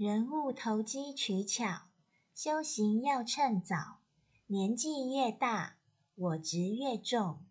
人物投机取巧修行要趁早年纪越大我执越重。